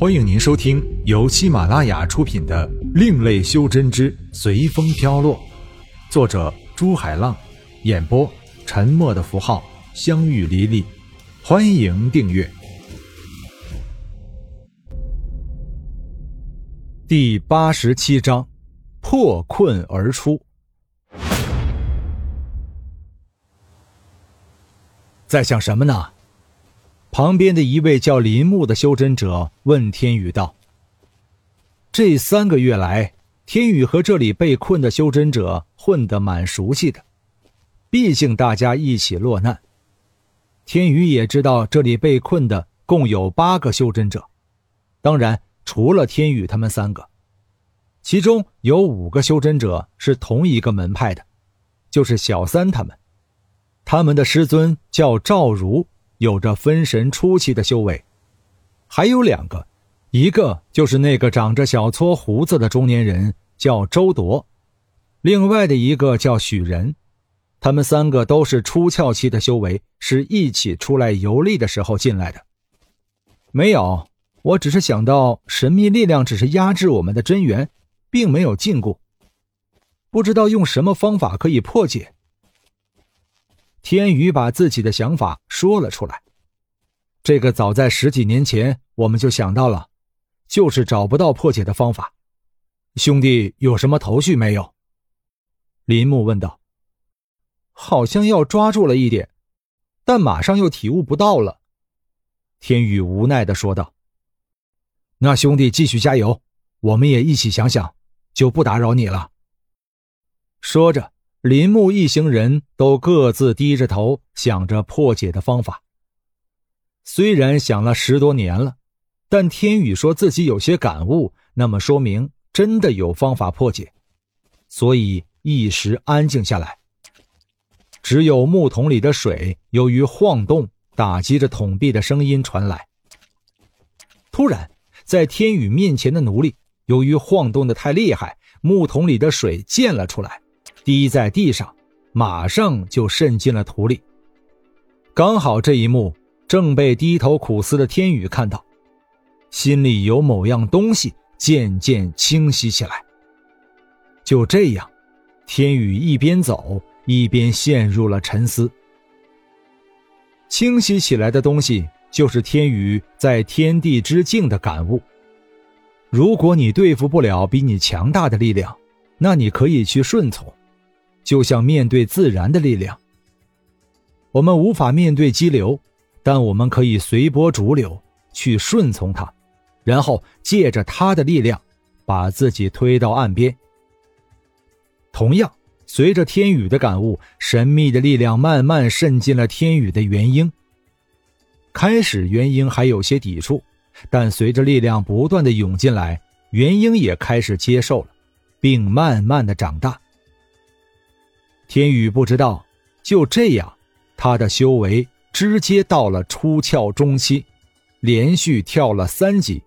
欢迎您收听由喜马拉雅出品的《另类修真之随风飘落》，作者朱海浪，演播沉默的符号、相遇离离。欢迎订阅。第八十七章：破困而出。在想什么呢？旁边的一位叫林木的修真者问天宇道：“这三个月来，天宇和这里被困的修真者混得蛮熟悉的，毕竟大家一起落难。天宇也知道这里被困的共有八个修真者，当然除了天宇他们三个，其中有五个修真者是同一个门派的，就是小三他们，他们的师尊叫赵如。”有着分神初期的修为，还有两个，一个就是那个长着小撮胡子的中年人，叫周铎；另外的一个叫许仁。他们三个都是出窍期的修为，是一起出来游历的时候进来的。没有，我只是想到神秘力量只是压制我们的真元，并没有禁锢，不知道用什么方法可以破解。天宇把自己的想法说了出来，这个早在十几年前我们就想到了，就是找不到破解的方法。兄弟有什么头绪没有？林木问道。好像要抓住了一点，但马上又体悟不到了。天宇无奈的说道。那兄弟继续加油，我们也一起想想，就不打扰你了。说着。林木一行人都各自低着头想着破解的方法。虽然想了十多年了，但天宇说自己有些感悟，那么说明真的有方法破解，所以一时安静下来。只有木桶里的水由于晃动，打击着桶壁的声音传来。突然，在天宇面前的奴隶由于晃动的太厉害，木桶里的水溅了出来。滴在地上，马上就渗进了土里。刚好这一幕正被低头苦思的天宇看到，心里有某样东西渐渐清晰起来。就这样，天宇一边走一边陷入了沉思。清晰起来的东西就是天宇在天地之境的感悟。如果你对付不了比你强大的力量，那你可以去顺从。就像面对自然的力量，我们无法面对激流，但我们可以随波逐流，去顺从它，然后借着它的力量，把自己推到岸边。同样，随着天宇的感悟，神秘的力量慢慢渗进了天宇的元婴。开始，元婴还有些抵触，但随着力量不断的涌进来，元婴也开始接受了，并慢慢的长大。天宇不知道，就这样，他的修为直接到了出窍中期，连续跳了三级。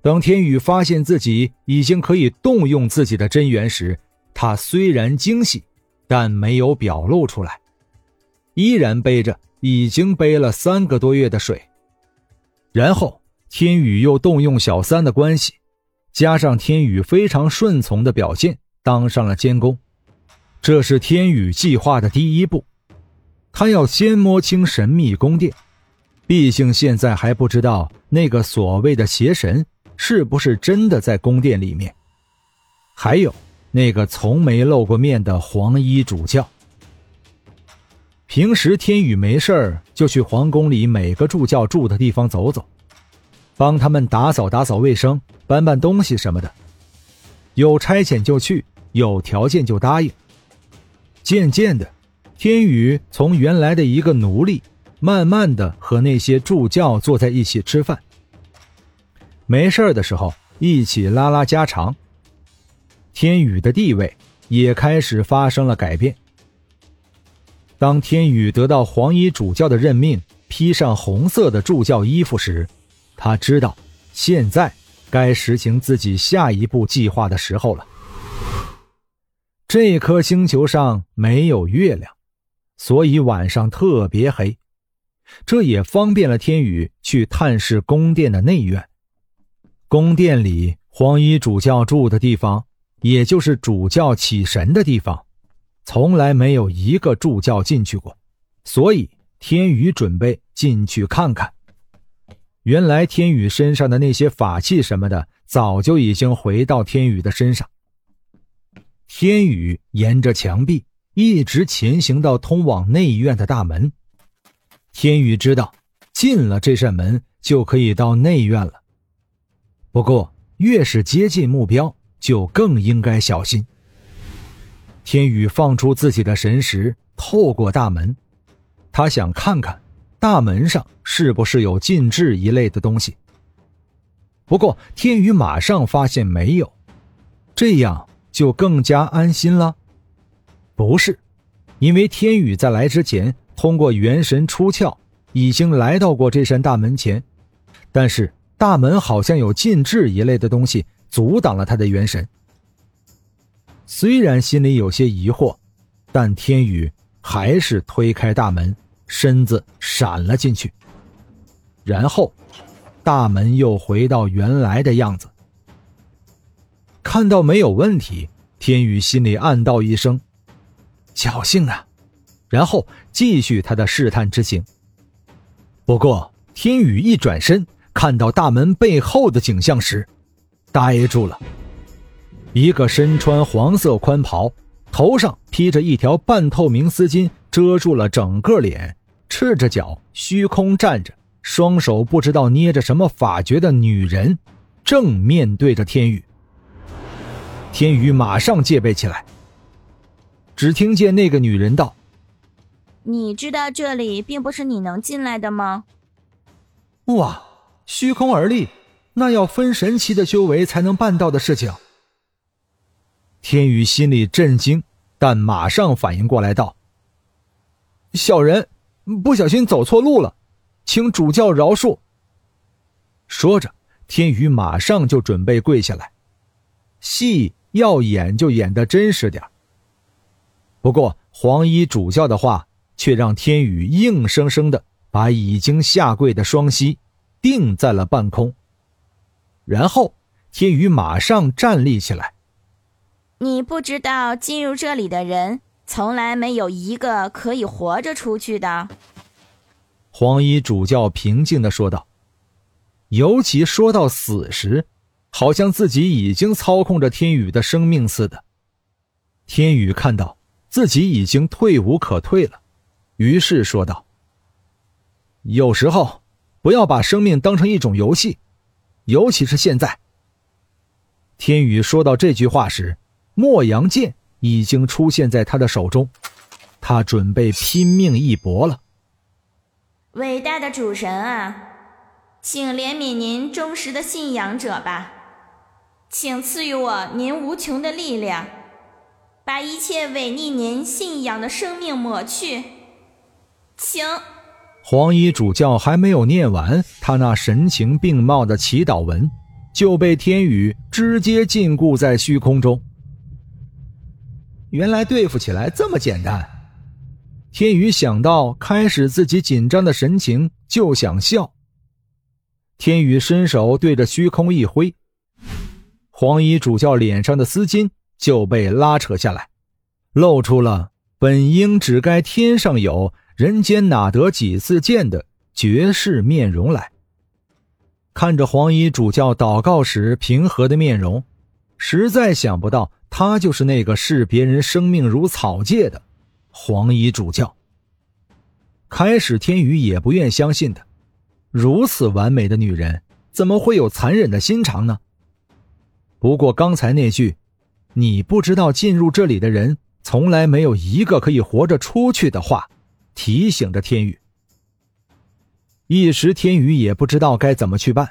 等天宇发现自己已经可以动用自己的真元时，他虽然惊喜，但没有表露出来，依然背着已经背了三个多月的水。然后，天宇又动用小三的关系，加上天宇非常顺从的表现，当上了监工。这是天宇计划的第一步，他要先摸清神秘宫殿，毕竟现在还不知道那个所谓的邪神是不是真的在宫殿里面，还有那个从没露过面的黄衣主教。平时天宇没事就去皇宫里每个助教住的地方走走，帮他们打扫打扫卫生、搬搬东西什么的，有差遣就去，有条件就答应。渐渐的，天宇从原来的一个奴隶，慢慢的和那些助教坐在一起吃饭。没事的时候一起拉拉家常。天宇的地位也开始发生了改变。当天宇得到黄衣主教的任命，披上红色的助教衣服时，他知道现在该实行自己下一步计划的时候了。这颗星球上没有月亮，所以晚上特别黑。这也方便了天宇去探视宫殿的内院。宫殿里黄衣主教住的地方，也就是主教起神的地方，从来没有一个助教进去过，所以天宇准备进去看看。原来天宇身上的那些法器什么的，早就已经回到天宇的身上。天宇沿着墙壁一直前行到通往内院的大门。天宇知道，进了这扇门就可以到内院了。不过，越是接近目标，就更应该小心。天宇放出自己的神识，透过大门，他想看看大门上是不是有禁制一类的东西。不过，天宇马上发现没有，这样就更加安心了。不是，因为天宇在来之前。通过元神出窍，已经来到过这扇大门前，但是大门好像有禁制一类的东西阻挡了他的元神。虽然心里有些疑惑，但天宇还是推开大门，身子闪了进去。然后，大门又回到原来的样子。看到没有问题，天宇心里暗道一声：“侥幸啊。”然后继续他的试探之行。不过，天宇一转身看到大门背后的景象时，呆住了。一个身穿黄色宽袍，头上披着一条半透明丝巾，遮住了整个脸，赤着脚虚空站着，双手不知道捏着什么法诀的女人，正面对着天宇。天宇马上戒备起来。只听见那个女人道。你知道这里并不是你能进来的吗？哇，虚空而立，那要分神期的修为才能办到的事情。天宇心里震惊，但马上反应过来道：“小人不小心走错路了，请主教饶恕。”说着，天宇马上就准备跪下来，戏要演就演得真实点不过黄衣主教的话。却让天宇硬生生的把已经下跪的双膝定在了半空。然后，天宇马上站立起来。你不知道，进入这里的人从来没有一个可以活着出去的。黄衣主教平静的说道。尤其说到死时，好像自己已经操控着天宇的生命似的。天宇看到自己已经退无可退了。于是说道：“有时候，不要把生命当成一种游戏，尤其是现在。”天宇说到这句话时，莫阳剑已经出现在他的手中，他准备拼命一搏了。伟大的主神啊，请怜悯您忠实的信仰者吧，请赐予我您无穷的力量，把一切违逆您信仰的生命抹去。请。黄衣主教还没有念完他那神情并茂的祈祷文，就被天宇直接禁锢在虚空中。原来对付起来这么简单。天宇想到开始自己紧张的神情，就想笑。天宇伸手对着虚空一挥，黄衣主教脸上的丝巾就被拉扯下来，露出了本应只该天上有。人间哪得几次见的绝世面容来？看着黄衣主教祷告时平和的面容，实在想不到他就是那个视别人生命如草芥的黄衣主教。开始天宇也不愿相信的，如此完美的女人怎么会有残忍的心肠呢？不过刚才那句“你不知道进入这里的人从来没有一个可以活着出去”的话。提醒着天宇，一时天宇也不知道该怎么去办，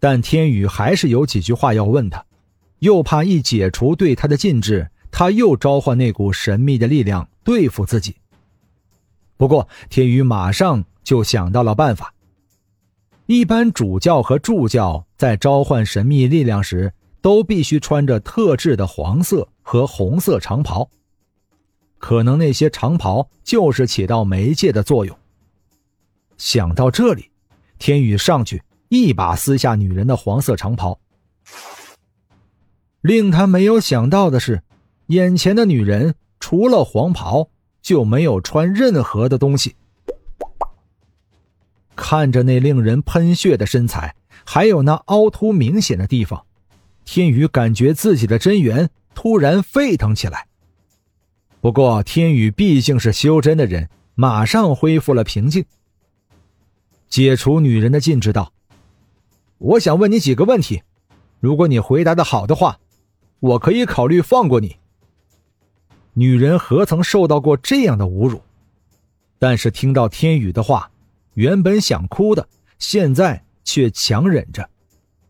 但天宇还是有几句话要问他，又怕一解除对他的禁制，他又召唤那股神秘的力量对付自己。不过天宇马上就想到了办法。一般主教和助教在召唤神秘力量时，都必须穿着特制的黄色和红色长袍。可能那些长袍就是起到媒介的作用。想到这里，天宇上去一把撕下女人的黄色长袍。令他没有想到的是，眼前的女人除了黄袍就没有穿任何的东西。看着那令人喷血的身材，还有那凹凸明显的地方，天宇感觉自己的真元突然沸腾起来。不过，天宇毕竟是修真的人，马上恢复了平静。解除女人的禁制道：“我想问你几个问题，如果你回答的好的话，我可以考虑放过你。”女人何曾受到过这样的侮辱？但是听到天宇的话，原本想哭的，现在却强忍着。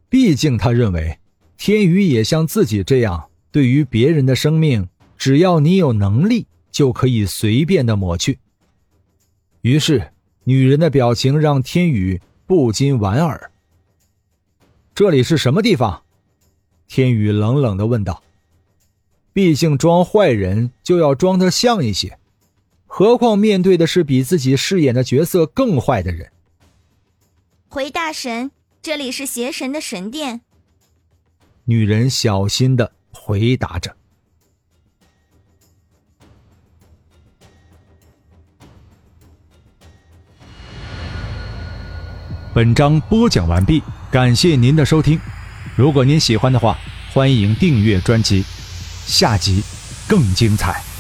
毕竟他认为，天宇也像自己这样，对于别人的生命。只要你有能力，就可以随便的抹去。于是，女人的表情让天宇不禁莞尔。这里是什么地方？天宇冷冷的问道。毕竟装坏人就要装得像一些，何况面对的是比自己饰演的角色更坏的人。回大神，这里是邪神的神殿。女人小心的回答着。本章播讲完毕，感谢您的收听。如果您喜欢的话，欢迎订阅专辑，下集更精彩。